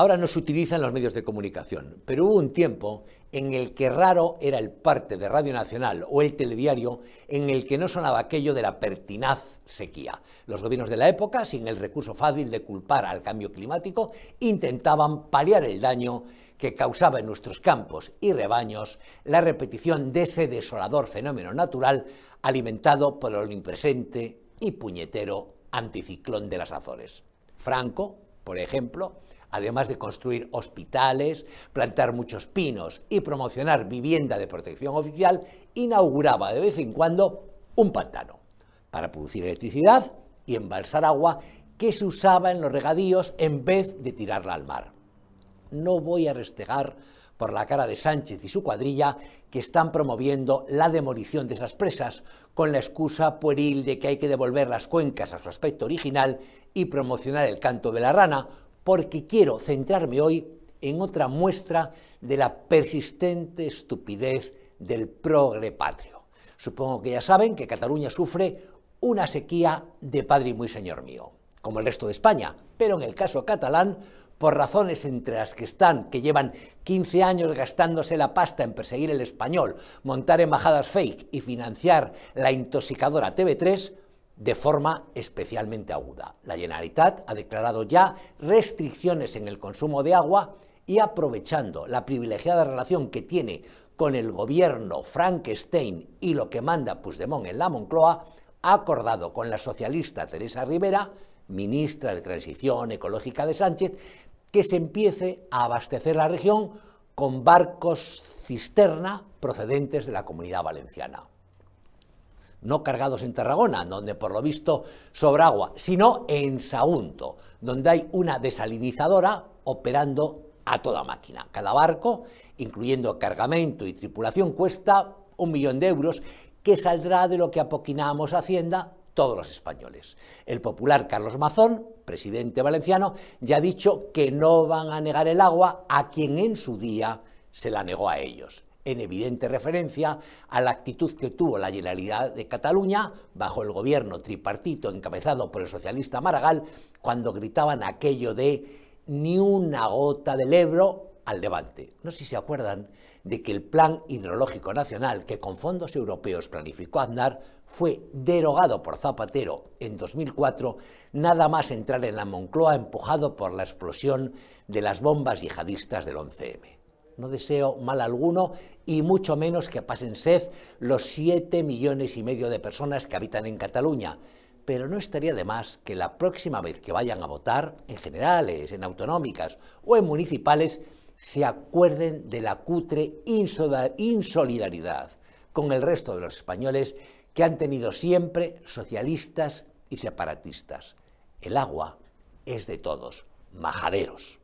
Ahora no se utilizan los medios de comunicación, pero hubo un tiempo en el que raro era el parte de Radio Nacional o el telediario en el que no sonaba aquello de la pertinaz sequía. Los gobiernos de la época, sin el recurso fácil de culpar al cambio climático, intentaban paliar el daño que causaba en nuestros campos y rebaños la repetición de ese desolador fenómeno natural alimentado por el omnipresente y puñetero anticiclón de las Azores. Franco, por ejemplo, además de construir hospitales, plantar muchos pinos y promocionar vivienda de protección oficial, inauguraba de vez en cuando un pantano para producir electricidad y embalsar agua que se usaba en los regadíos en vez de tirarla al mar. No voy a restegar por la cara de Sánchez y su cuadrilla que están promoviendo la demolición de esas presas con la excusa pueril de que hay que devolver las cuencas a su aspecto original y promocionar el canto de la rana, porque quiero centrarme hoy en otra muestra de la persistente estupidez del progre patrio. Supongo que ya saben que Cataluña sufre una sequía de padre y muy señor mío, como el resto de España, pero en el caso catalán, por razones entre las que están, que llevan 15 años gastándose la pasta en perseguir el español, montar embajadas fake y financiar la intoxicadora TV3, de forma especialmente aguda. La Generalitat ha declarado ya restricciones en el consumo de agua y aprovechando la privilegiada relación que tiene con el gobierno Frankenstein y lo que manda Puigdemont en la Moncloa, ha acordado con la socialista Teresa Rivera, ministra de Transición Ecológica de Sánchez, que se empiece a abastecer la región con barcos cisterna procedentes de la comunidad valenciana no cargados en Tarragona, donde por lo visto sobra agua, sino en Sagunto, donde hay una desalinizadora operando a toda máquina. Cada barco, incluyendo cargamento y tripulación, cuesta un millón de euros que saldrá de lo que apoquinamos Hacienda todos los españoles. El popular Carlos Mazón, presidente valenciano, ya ha dicho que no van a negar el agua a quien en su día se la negó a ellos en evidente referencia a la actitud que tuvo la Generalidad de Cataluña bajo el gobierno tripartito encabezado por el socialista Maragall cuando gritaban aquello de ni una gota del Ebro al levante. No sé si se acuerdan de que el Plan Hidrológico Nacional que con fondos europeos planificó Aznar fue derogado por Zapatero en 2004, nada más entrar en la Moncloa empujado por la explosión de las bombas yihadistas del 11M. No deseo mal alguno y mucho menos que pasen sed los siete millones y medio de personas que habitan en Cataluña. Pero no estaría de más que la próxima vez que vayan a votar, en generales, en autonómicas o en municipales, se acuerden de la cutre insolidaridad con el resto de los españoles que han tenido siempre socialistas y separatistas. El agua es de todos, majaderos.